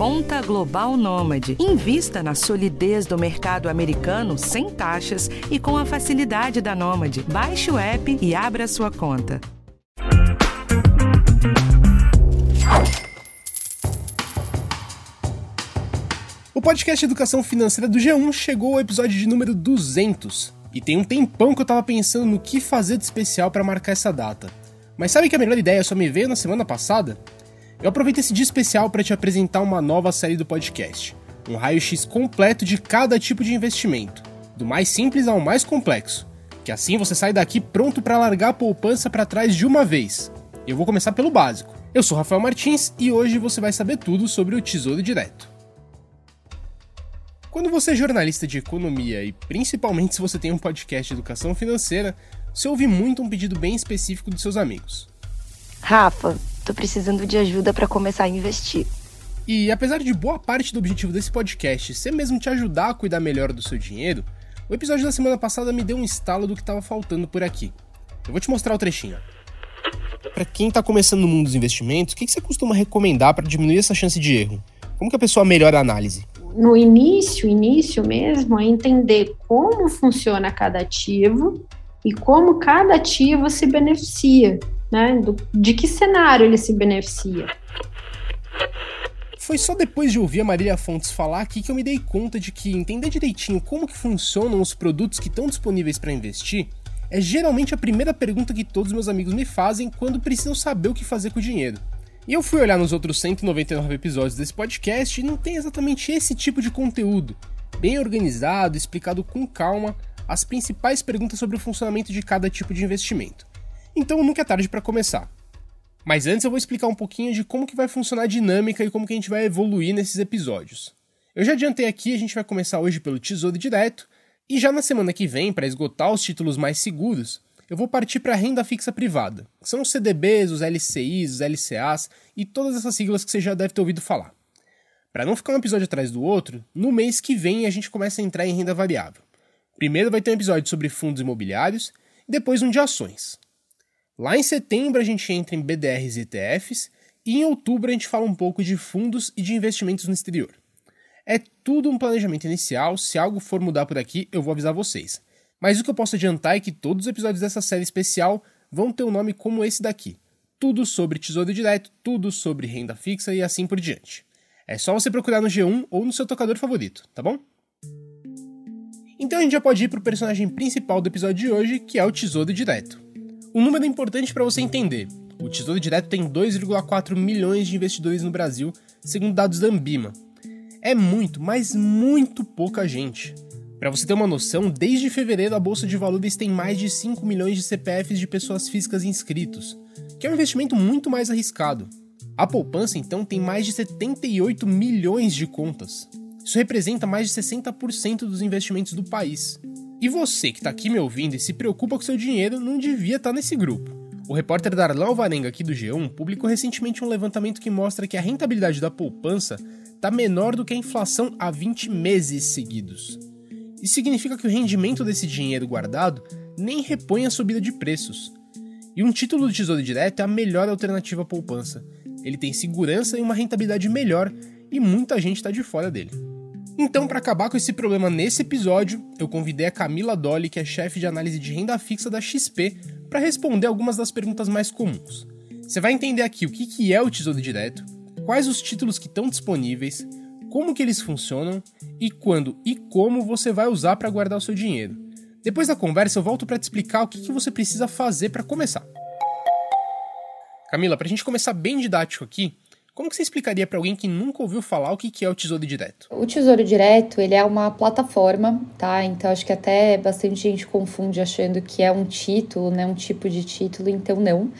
Conta Global Nômade. Invista na solidez do mercado americano sem taxas e com a facilidade da Nômade. Baixe o app e abra sua conta. O podcast Educação Financeira do G1 chegou ao episódio de número 200 e tem um tempão que eu tava pensando no que fazer de especial para marcar essa data. Mas sabe que a melhor ideia só me veio na semana passada? Eu aproveito esse dia especial para te apresentar uma nova série do podcast, um raio-x completo de cada tipo de investimento, do mais simples ao mais complexo, que assim você sai daqui pronto para largar a poupança para trás de uma vez. Eu vou começar pelo básico. Eu sou Rafael Martins e hoje você vai saber tudo sobre o Tesouro Direto. Quando você é jornalista de economia e principalmente se você tem um podcast de educação financeira, você ouve muito um pedido bem específico dos seus amigos. Rafa, tô precisando de ajuda para começar a investir. E apesar de boa parte do objetivo desse podcast ser mesmo te ajudar a cuidar melhor do seu dinheiro, o episódio da semana passada me deu um estalo do que estava faltando por aqui. Eu vou te mostrar o trechinho. Para quem está começando no mundo dos investimentos, o que você costuma recomendar para diminuir essa chance de erro? Como que a pessoa melhora a análise? No início, início mesmo, é entender como funciona cada ativo e como cada ativo se beneficia, né? Do, de que cenário ele se beneficia. Foi só depois de ouvir a Marília Fontes falar aqui que eu me dei conta de que entender direitinho como que funcionam os produtos que estão disponíveis para investir é geralmente a primeira pergunta que todos meus amigos me fazem quando precisam saber o que fazer com o dinheiro. E eu fui olhar nos outros 199 episódios desse podcast e não tem exatamente esse tipo de conteúdo, bem organizado, explicado com calma as principais perguntas sobre o funcionamento de cada tipo de investimento. Então nunca é tarde para começar. Mas antes eu vou explicar um pouquinho de como que vai funcionar a dinâmica e como que a gente vai evoluir nesses episódios. Eu já adiantei aqui, a gente vai começar hoje pelo Tesouro Direto, e já na semana que vem, para esgotar os títulos mais seguros, eu vou partir para a renda fixa privada, que são os CDBs, os LCIs, os LCAs e todas essas siglas que você já deve ter ouvido falar. Para não ficar um episódio atrás do outro, no mês que vem a gente começa a entrar em renda variável. Primeiro vai ter um episódio sobre fundos imobiliários e depois um de ações. Lá em setembro a gente entra em BDRs e ETFs e em outubro a gente fala um pouco de fundos e de investimentos no exterior. É tudo um planejamento inicial, se algo for mudar por aqui eu vou avisar vocês. Mas o que eu posso adiantar é que todos os episódios dessa série especial vão ter um nome como esse daqui. Tudo sobre tesouro direto, tudo sobre renda fixa e assim por diante. É só você procurar no G1 ou no seu tocador favorito, tá bom? Então a gente já pode ir pro personagem principal do episódio de hoje, que é o Tesouro Direto. Um número importante para você entender. O Tesouro Direto tem 2,4 milhões de investidores no Brasil, segundo dados da Ambima. É muito, mas muito pouca gente. Para você ter uma noção, desde fevereiro a Bolsa de Valores tem mais de 5 milhões de CPFs de pessoas físicas inscritos, que é um investimento muito mais arriscado. A poupança, então, tem mais de 78 milhões de contas. Isso representa mais de 60% dos investimentos do país. E você que está aqui me ouvindo e se preocupa com seu dinheiro não devia estar tá nesse grupo. O repórter Darlan Alvarenga aqui do G1 publicou recentemente um levantamento que mostra que a rentabilidade da poupança está menor do que a inflação há 20 meses seguidos. Isso significa que o rendimento desse dinheiro guardado nem repõe a subida de preços. E um título de tesouro direto é a melhor alternativa à poupança. Ele tem segurança e uma rentabilidade melhor e muita gente está de fora dele. Então, para acabar com esse problema nesse episódio, eu convidei a Camila Dolly, que é chefe de análise de renda fixa da XP, para responder algumas das perguntas mais comuns. Você vai entender aqui o que é o Tesouro Direto, quais os títulos que estão disponíveis, como que eles funcionam e quando e como você vai usar para guardar o seu dinheiro. Depois da conversa eu volto para te explicar o que, você precisa fazer para começar. Camila, para a gente começar bem didático aqui, como que você explicaria para alguém que nunca ouviu falar o que é o Tesouro Direto? O Tesouro Direto, ele é uma plataforma, tá? Então acho que até bastante gente confunde achando que é um título, né, um tipo de título, então não.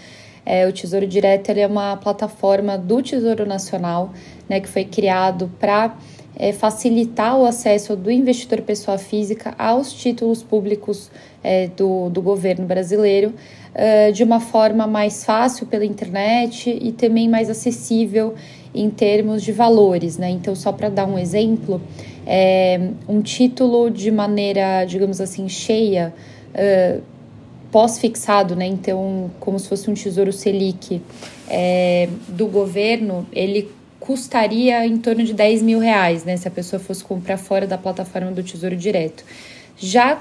É, o Tesouro Direto ele é uma plataforma do Tesouro Nacional, né, que foi criado para é, facilitar o acesso do investidor pessoa física aos títulos públicos é, do, do governo brasileiro é, de uma forma mais fácil pela internet e também mais acessível em termos de valores. Né? Então, só para dar um exemplo, é, um título de maneira, digamos assim, cheia. Uh, pós-fixado, né? Então, como se fosse um tesouro Selic é, do governo, ele custaria em torno de 10 mil reais, né? Se a pessoa fosse comprar fora da plataforma do Tesouro Direto. Já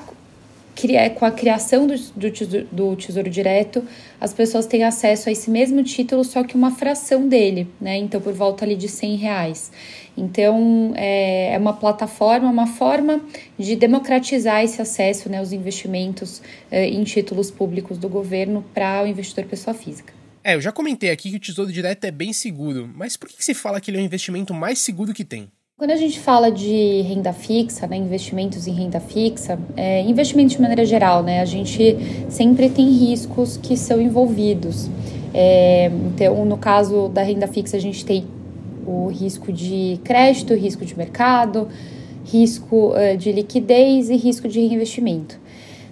com a criação do, do, tesouro, do Tesouro Direto, as pessoas têm acesso a esse mesmo título, só que uma fração dele, né? Então, por volta ali de 100 reais. Então, é, é uma plataforma, uma forma de democratizar esse acesso, né, aos investimentos é, em títulos públicos do governo para o investidor pessoa física. É, eu já comentei aqui que o Tesouro Direto é bem seguro, mas por que se fala que ele é o investimento mais seguro que tem? Quando a gente fala de renda fixa, né, investimentos em renda fixa, é, investimentos de maneira geral, né, a gente sempre tem riscos que são envolvidos. É, então, no caso da renda fixa, a gente tem o risco de crédito, risco de mercado, risco uh, de liquidez e risco de reinvestimento.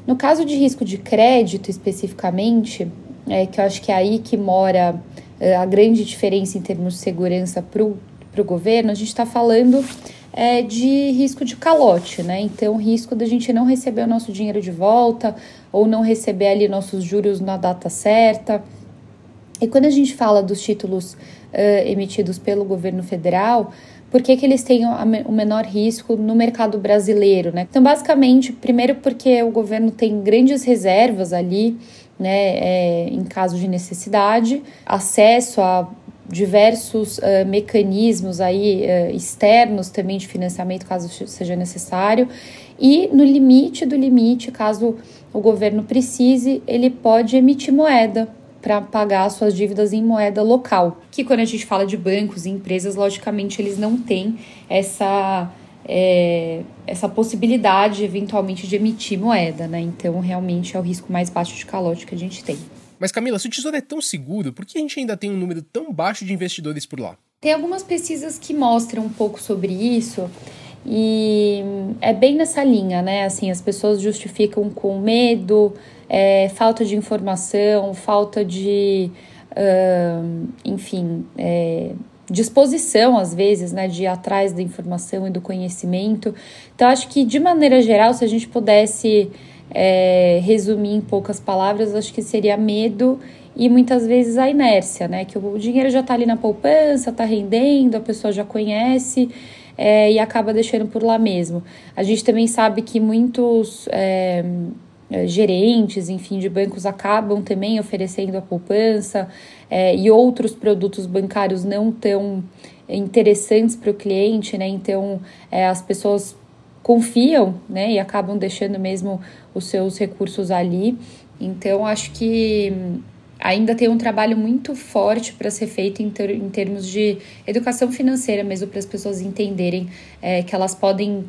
No caso de risco de crédito especificamente, é, que eu acho que é aí que mora uh, a grande diferença em termos de segurança para o para o governo, a gente está falando é, de risco de calote, né? Então, risco da gente não receber o nosso dinheiro de volta ou não receber ali nossos juros na data certa. E quando a gente fala dos títulos uh, emitidos pelo governo federal, por que, que eles têm o menor risco no mercado brasileiro, né? Então, basicamente, primeiro porque o governo tem grandes reservas ali, né, é, em caso de necessidade, acesso a diversos uh, mecanismos aí uh, externos também de financiamento, caso seja necessário, e no limite do limite, caso o governo precise, ele pode emitir moeda para pagar suas dívidas em moeda local. Que quando a gente fala de bancos e empresas, logicamente eles não têm essa é, essa possibilidade eventualmente de emitir moeda, né? Então realmente é o risco mais baixo de calote que a gente tem. Mas Camila, se o Tesouro é tão seguro, por que a gente ainda tem um número tão baixo de investidores por lá? Tem algumas pesquisas que mostram um pouco sobre isso e é bem nessa linha, né? Assim, as pessoas justificam com medo, é, falta de informação, falta de, uh, enfim, é, disposição às vezes, né, de ir atrás da informação e do conhecimento. Então, acho que de maneira geral, se a gente pudesse é, resumir em poucas palavras, acho que seria medo e muitas vezes a inércia, né? Que o dinheiro já está ali na poupança, está rendendo, a pessoa já conhece é, e acaba deixando por lá mesmo. A gente também sabe que muitos é, é gerentes, enfim, de bancos acabam também oferecendo a poupança é, e outros produtos bancários não tão interessantes para o cliente, né? Então, é, as pessoas confiam, né, e acabam deixando mesmo os seus recursos ali. Então, acho que ainda tem um trabalho muito forte para ser feito em, ter, em, termos de educação financeira mesmo para as pessoas entenderem é, que elas podem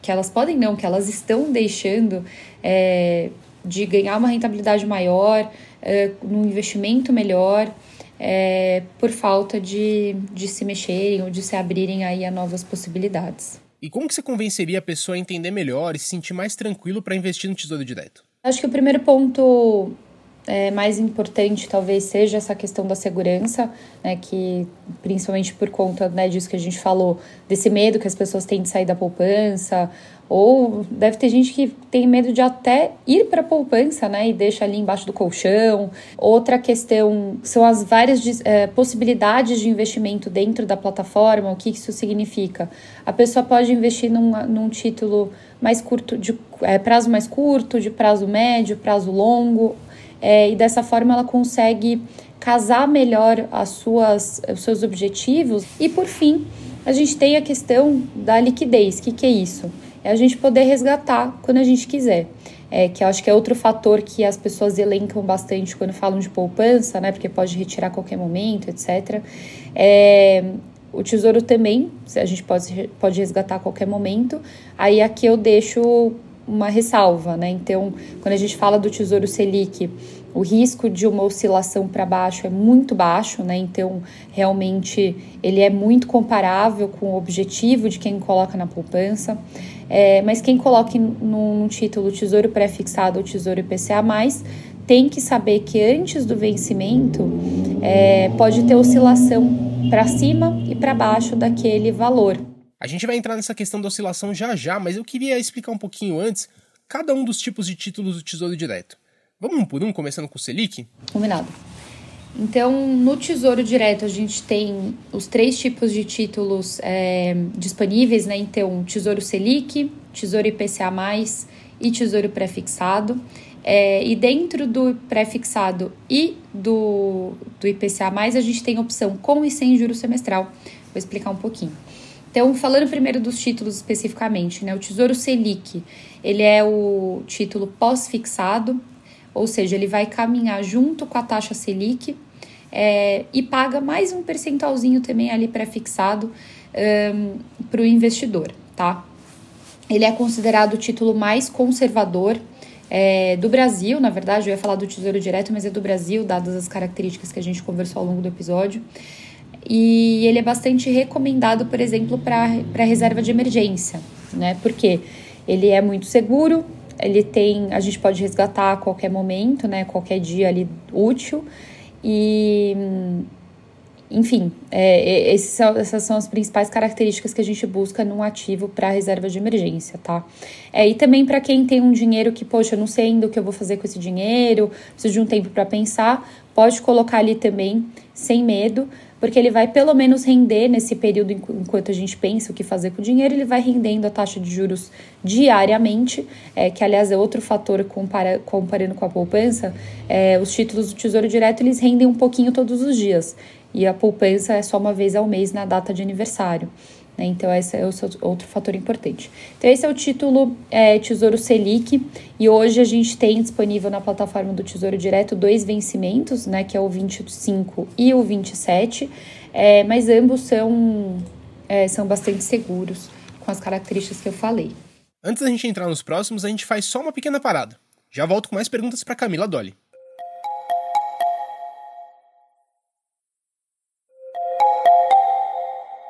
que elas podem não que elas estão deixando é, de ganhar uma rentabilidade maior é, num investimento melhor é, por falta de, de se mexerem ou de se abrirem aí a novas possibilidades. E como que você convenceria a pessoa a entender melhor e se sentir mais tranquilo para investir no Tesouro Direto? Acho que o primeiro ponto é, mais importante talvez seja essa questão da segurança, né, que principalmente por conta né, disso que a gente falou, desse medo que as pessoas têm de sair da poupança, ou deve ter gente que tem medo de até ir para a poupança, né, e deixa ali embaixo do colchão. Outra questão são as várias é, possibilidades de investimento dentro da plataforma. O que isso significa? A pessoa pode investir num, num título mais curto, de é, prazo mais curto, de prazo médio, prazo longo, é, e dessa forma ela consegue casar melhor as suas, os seus objetivos. E por fim, a gente tem a questão da liquidez. O que, que é isso? É a gente poder resgatar quando a gente quiser. É, que acho que é outro fator que as pessoas elencam bastante quando falam de poupança, né? Porque pode retirar a qualquer momento, etc. É, o tesouro também, a gente pode, pode resgatar a qualquer momento. Aí aqui eu deixo uma ressalva, né? Então, quando a gente fala do tesouro Selic, o risco de uma oscilação para baixo é muito baixo, né? Então, realmente, ele é muito comparável com o objetivo de quem coloca na poupança. É, mas quem coloca num, título Tesouro Pré-Fixado ou Tesouro IPCA+, tem que saber que antes do vencimento é, pode ter oscilação para cima e para baixo daquele valor. A gente vai entrar nessa questão da oscilação já já, mas eu queria explicar um pouquinho antes cada um dos tipos de títulos do Tesouro Direto. Vamos um por um, começando com o Selic? Combinado. Então, no Tesouro Direto, a gente tem os três tipos de títulos é, disponíveis, né? Então, Tesouro Selic, Tesouro IPCA, e Tesouro Prefixado. É, e dentro do prefixado e do, do IPCA, a gente tem opção com e sem juro semestral. Vou explicar um pouquinho. Então, falando primeiro dos títulos especificamente, né? O Tesouro Selic, ele é o título pós-fixado, ou seja, ele vai caminhar junto com a taxa Selic é, e paga mais um percentualzinho também ali pré-fixado um, para o investidor, tá? Ele é considerado o título mais conservador é, do Brasil, na verdade, eu ia falar do Tesouro Direto, mas é do Brasil, dadas as características que a gente conversou ao longo do episódio. E ele é bastante recomendado, por exemplo, para reserva de emergência, né? Porque ele é muito seguro, ele tem, a gente pode resgatar a qualquer momento, né? Qualquer dia ali útil. E enfim, é, são, essas são as principais características que a gente busca num ativo para reserva de emergência, tá? É, e também para quem tem um dinheiro que, poxa, eu não sei ainda o que eu vou fazer com esse dinheiro, preciso de um tempo para pensar, pode colocar ali também, sem medo, porque ele vai pelo menos render nesse período enquanto a gente pensa o que fazer com o dinheiro, ele vai rendendo a taxa de juros diariamente, é, que aliás é outro fator compara, comparando com a poupança, é, os títulos do Tesouro Direto eles rendem um pouquinho todos os dias. E a poupança é só uma vez ao mês na data de aniversário. Né? Então, esse é outro fator importante. Então, esse é o título é, Tesouro Selic, e hoje a gente tem disponível na plataforma do Tesouro Direto dois vencimentos, né, que é o 25 e o 27, é, mas ambos são, é, são bastante seguros com as características que eu falei. Antes da gente entrar nos próximos, a gente faz só uma pequena parada. Já volto com mais perguntas para Camila Dolly.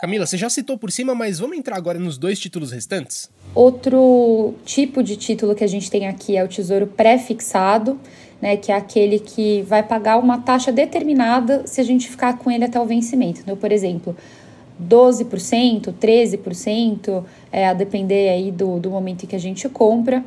Camila, você já citou por cima, mas vamos entrar agora nos dois títulos restantes? Outro tipo de título que a gente tem aqui é o tesouro pré-fixado, né, que é aquele que vai pagar uma taxa determinada se a gente ficar com ele até o vencimento. Então, por exemplo, 12%, 13%, é, a depender aí do, do momento em que a gente compra.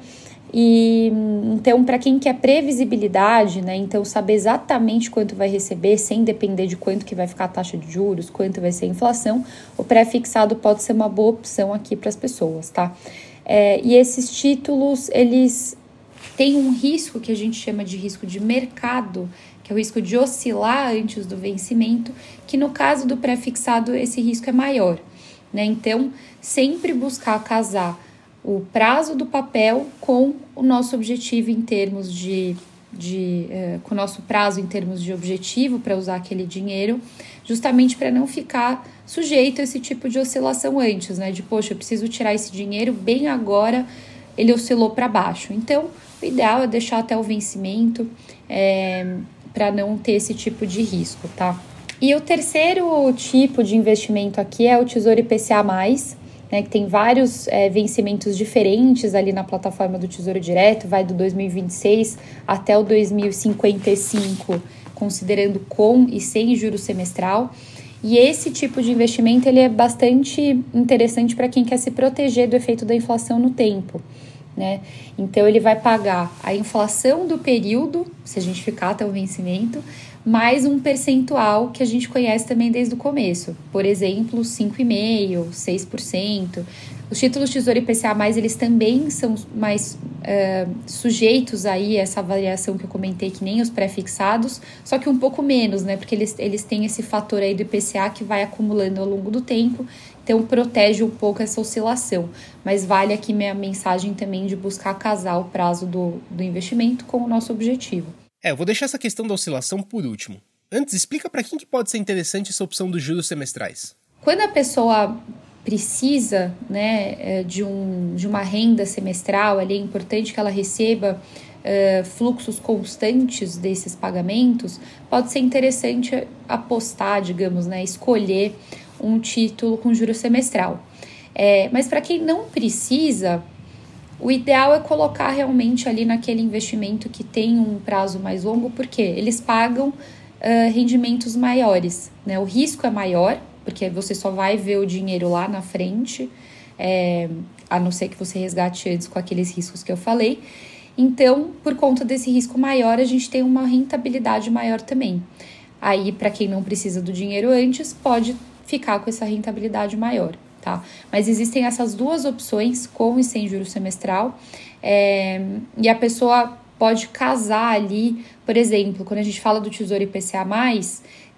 E então, para quem quer previsibilidade, né, então saber exatamente quanto vai receber, sem depender de quanto que vai ficar a taxa de juros, quanto vai ser a inflação, o pré-fixado pode ser uma boa opção aqui para as pessoas, tá? É, e esses títulos, eles têm um risco que a gente chama de risco de mercado, que é o risco de oscilar antes do vencimento, que no caso do pré-fixado esse risco é maior, né? Então, sempre buscar casar o prazo do papel com o nosso objetivo em termos de, de é, com o nosso prazo em termos de objetivo para usar aquele dinheiro, justamente para não ficar sujeito a esse tipo de oscilação antes, né? De poxa, eu preciso tirar esse dinheiro bem agora, ele oscilou para baixo. Então, o ideal é deixar até o vencimento é, para não ter esse tipo de risco, tá? E o terceiro tipo de investimento aqui é o Tesouro IPCA+, né, que tem vários é, vencimentos diferentes ali na plataforma do Tesouro Direto, vai do 2026 até o 2055, considerando com e sem juro semestral. E esse tipo de investimento ele é bastante interessante para quem quer se proteger do efeito da inflação no tempo. Né? Então ele vai pagar a inflação do período, se a gente ficar até o vencimento, mais um percentual que a gente conhece também desde o começo. Por exemplo, 5,5%, 6%. Os títulos Tesouro IPCA+, eles também são mais uh, sujeitos aí a essa variação que eu comentei, que nem os pré-fixados, só que um pouco menos, né? Porque eles, eles têm esse fator aí do IPCA que vai acumulando ao longo do tempo, então protege um pouco essa oscilação. Mas vale aqui minha mensagem também de buscar casar o prazo do, do investimento com o nosso objetivo. É, eu vou deixar essa questão da oscilação por último. Antes, explica para quem que pode ser interessante essa opção dos juros semestrais. Quando a pessoa precisa né, é, de, um, de uma renda semestral, ali é importante que ela receba uh, fluxos constantes desses pagamentos, pode ser interessante apostar, digamos, né, escolher um título com juro semestral. É, mas para quem não precisa, o ideal é colocar realmente ali naquele investimento que tem um prazo mais longo, porque eles pagam uh, rendimentos maiores, né? O risco é maior, porque você só vai ver o dinheiro lá na frente, é, a não ser que você resgate antes com aqueles riscos que eu falei. Então, por conta desse risco maior, a gente tem uma rentabilidade maior também. Aí, para quem não precisa do dinheiro antes, pode ficar com essa rentabilidade maior. Tá? Mas existem essas duas opções, com e sem juros semestral, é, e a pessoa pode casar ali, por exemplo, quando a gente fala do Tesouro IPCA+,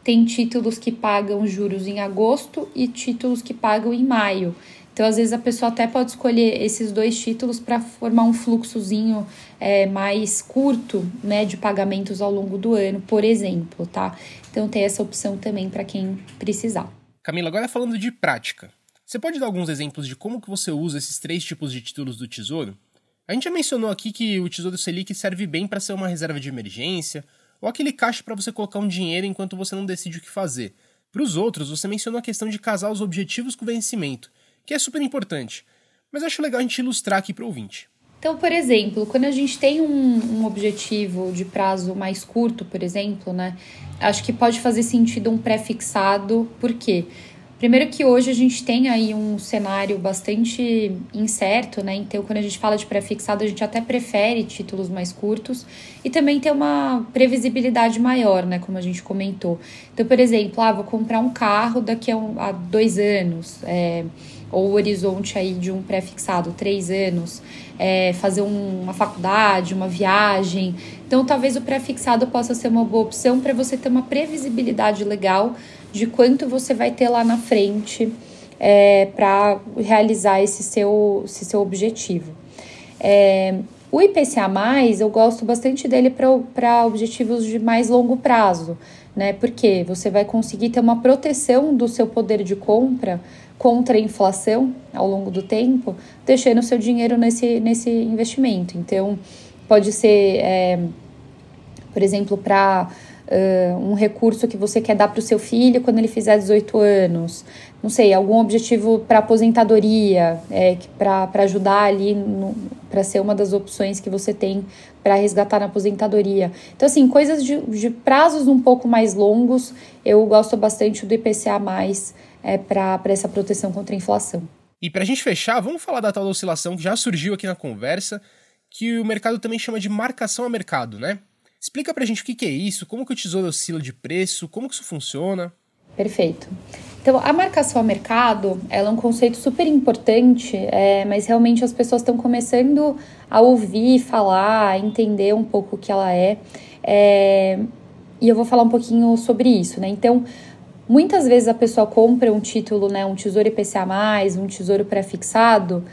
tem títulos que pagam juros em agosto e títulos que pagam em maio. Então, às vezes, a pessoa até pode escolher esses dois títulos para formar um fluxozinho é, mais curto né, de pagamentos ao longo do ano, por exemplo, tá? Então, tem essa opção também para quem precisar. Camila, agora falando de prática. Você pode dar alguns exemplos de como que você usa esses três tipos de títulos do Tesouro? A gente já mencionou aqui que o Tesouro Selic serve bem para ser uma reserva de emergência ou aquele caixa para você colocar um dinheiro enquanto você não decide o que fazer. Para os outros, você mencionou a questão de casar os objetivos com o vencimento que é super importante. Mas acho legal a gente ilustrar aqui para o ouvinte. Então, por exemplo, quando a gente tem um, um, objetivo de prazo mais curto, por exemplo, né? Acho que pode fazer sentido um pré-fixado, por quê? Primeiro que hoje a gente tem aí um cenário bastante incerto, né? Então, quando a gente fala de pré-fixado, a gente até prefere títulos mais curtos e também tem uma previsibilidade maior, né? Como a gente comentou. Então, por exemplo, ah, vou comprar um carro daqui a, um, a dois anos, é, ou o horizonte aí de um pré-fixado, três anos, é, fazer um, uma faculdade, uma viagem. Então, talvez o pré-fixado possa ser uma boa opção para você ter uma previsibilidade legal de quanto você vai ter lá na frente é, para realizar esse seu, esse seu objetivo. É, o IPCA, eu gosto bastante dele para objetivos de mais longo prazo, né? Porque você vai conseguir ter uma proteção do seu poder de compra contra a inflação ao longo do tempo, deixando seu dinheiro nesse, nesse investimento. Então, pode ser, é, por exemplo, para uh, um recurso que você quer dar para o seu filho quando ele fizer 18 anos, não sei, algum objetivo para aposentadoria, é, para ajudar ali, para ser uma das opções que você tem para resgatar na aposentadoria. Então, assim, coisas de, de prazos um pouco mais longos, eu gosto bastante do IPCA é, para essa proteção contra a inflação. E para a gente fechar, vamos falar da tal da oscilação que já surgiu aqui na conversa, que o mercado também chama de marcação a mercado, né? Explica para a gente o que, que é isso, como que o tesouro oscila de preço, como que isso funciona. Perfeito. Então, a marcação a mercado, ela é um conceito super importante, é, mas realmente as pessoas estão começando a ouvir, falar, a entender um pouco o que ela é, é, e eu vou falar um pouquinho sobre isso, né? Então, Muitas vezes a pessoa compra um título, né, um tesouro IPCA, um tesouro pré-fixado.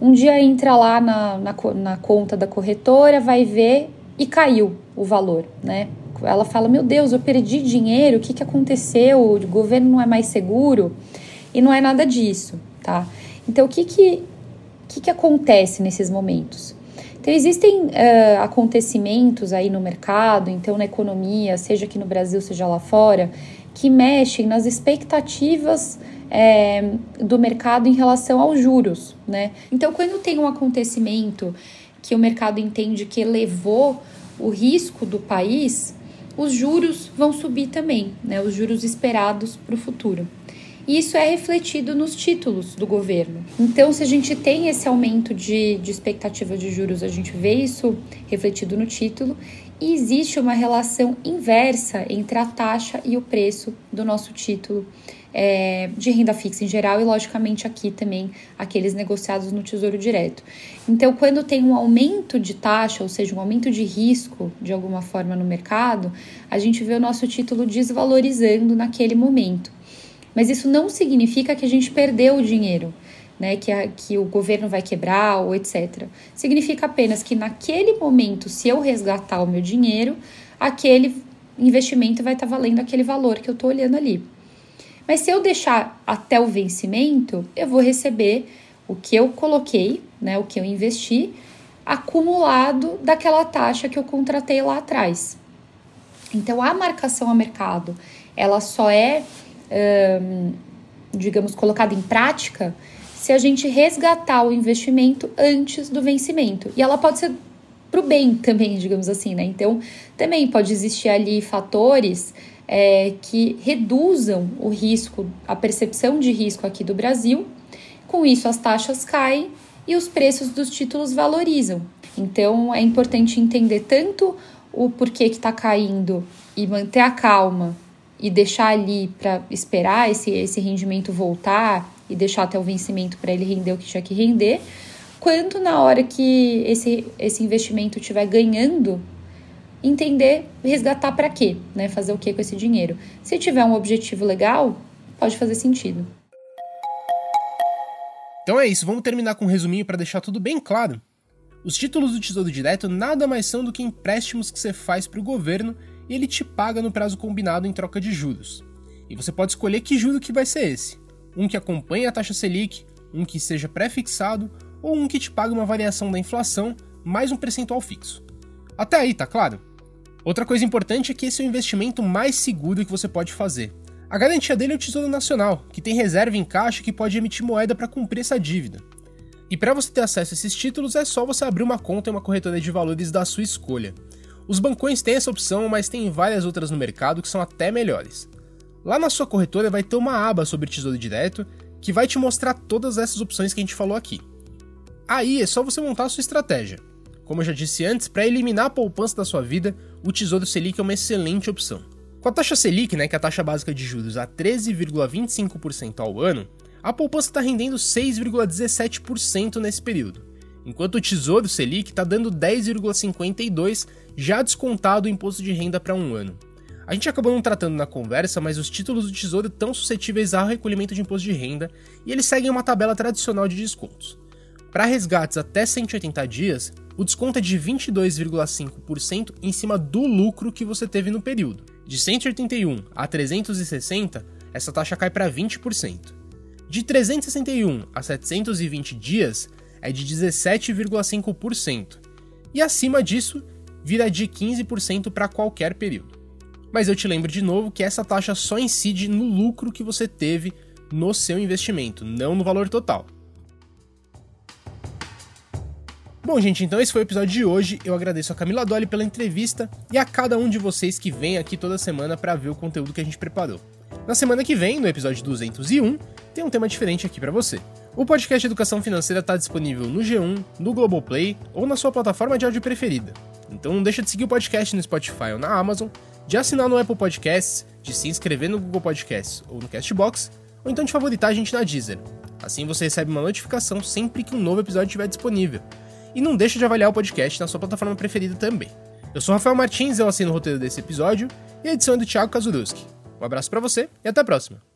Um dia entra lá na, na, na, conta da corretora, vai ver e caiu o valor, né? Ela fala: Meu Deus, eu perdi dinheiro, o que, que aconteceu? O governo não é mais seguro? E não é nada disso, tá? Então, o que, que, que, que acontece nesses momentos? Então, existem uh, acontecimentos aí no mercado, então na economia, seja aqui no Brasil, seja lá fora, que mexem nas expectativas é, do mercado em relação aos juros, né? Então, quando tem um acontecimento que o mercado entende que elevou o risco do país, os juros vão subir também, né? Os juros esperados para o futuro. E isso é refletido nos títulos do governo. Então, se a gente tem esse aumento de, de expectativa de juros, a gente vê isso refletido no título e existe uma relação inversa entre a taxa e o preço do nosso título é, de renda fixa em geral e, logicamente, aqui também aqueles negociados no Tesouro Direto. Então, quando tem um aumento de taxa, ou seja, um aumento de risco de alguma forma no mercado, a gente vê o nosso título desvalorizando naquele momento. Mas isso não significa que a gente perdeu o dinheiro né, que, a, que o governo vai quebrar ou etc. Significa apenas que naquele momento, se eu resgatar o meu dinheiro, aquele investimento vai estar tá valendo aquele valor que eu estou olhando ali. Mas se eu deixar até o vencimento, eu vou receber o que eu coloquei, né, o que eu investi, acumulado daquela taxa que eu contratei lá atrás. Então, a marcação a mercado, ela só é, hum, digamos, colocada em prática se a gente resgatar o investimento antes do vencimento. E ela pode ser para o bem também, digamos assim, né? Então, também pode existir ali fatores é, que reduzam o risco, a percepção de risco aqui do Brasil. Com isso, as taxas caem e os preços dos títulos valorizam. Então, é importante entender tanto o porquê que está caindo e manter a calma e deixar ali para esperar esse, esse rendimento voltar e deixar até o vencimento para ele render o que tinha que render, quanto na hora que esse, esse investimento estiver ganhando, entender, resgatar para quê, né? Fazer o que com esse dinheiro. Se tiver um objetivo legal, pode fazer sentido. Então é isso, vamos terminar com um resuminho para deixar tudo bem claro. Os títulos do Tesouro Direto nada mais são do que empréstimos que você faz para o governo e ele te paga no prazo combinado em troca de juros. E você pode escolher que juro que vai ser esse. Um que acompanhe a taxa Selic, um que seja pré-fixado ou um que te paga uma variação da inflação mais um percentual fixo. Até aí, tá claro? Outra coisa importante é que esse é o investimento mais seguro que você pode fazer. A garantia dele é o Tesouro Nacional, que tem reserva em caixa que pode emitir moeda para cumprir essa dívida. E para você ter acesso a esses títulos é só você abrir uma conta em uma corretora de valores da sua escolha. Os bancões têm essa opção, mas tem várias outras no mercado que são até melhores. Lá na sua corretora vai ter uma aba sobre Tesouro Direto que vai te mostrar todas essas opções que a gente falou aqui. Aí é só você montar a sua estratégia. Como eu já disse antes, para eliminar a poupança da sua vida, o Tesouro Selic é uma excelente opção. Com a taxa Selic, né, que é a taxa básica de juros, a 13,25% ao ano, a poupança está rendendo 6,17% nesse período, enquanto o Tesouro Selic está dando 10,52% já descontado o imposto de renda para um ano. A gente acabou não tratando na conversa, mas os títulos do Tesouro estão suscetíveis ao recolhimento de imposto de renda e eles seguem uma tabela tradicional de descontos. Para resgates até 180 dias, o desconto é de 22,5% em cima do lucro que você teve no período. De 181 a 360, essa taxa cai para 20%. De 361 a 720 dias, é de 17,5%. E acima disso, vira de 15% para qualquer período. Mas eu te lembro de novo que essa taxa só incide no lucro que você teve no seu investimento, não no valor total. Bom, gente, então esse foi o episódio de hoje. Eu agradeço a Camila Dolly pela entrevista e a cada um de vocês que vem aqui toda semana para ver o conteúdo que a gente preparou. Na semana que vem, no episódio 201, tem um tema diferente aqui para você. O podcast Educação Financeira está disponível no G1, no Globoplay ou na sua plataforma de áudio preferida. Então não deixa de seguir o podcast no Spotify ou na Amazon, de assinar no Apple Podcasts, de se inscrever no Google Podcasts ou no Castbox, ou então de favoritar a gente na Deezer. Assim você recebe uma notificação sempre que um novo episódio estiver disponível. E não deixa de avaliar o podcast na sua plataforma preferida também. Eu sou Rafael Martins, eu assino o roteiro desse episódio, e a edição é do Thiago Kazuruski. Um abraço para você e até a próxima!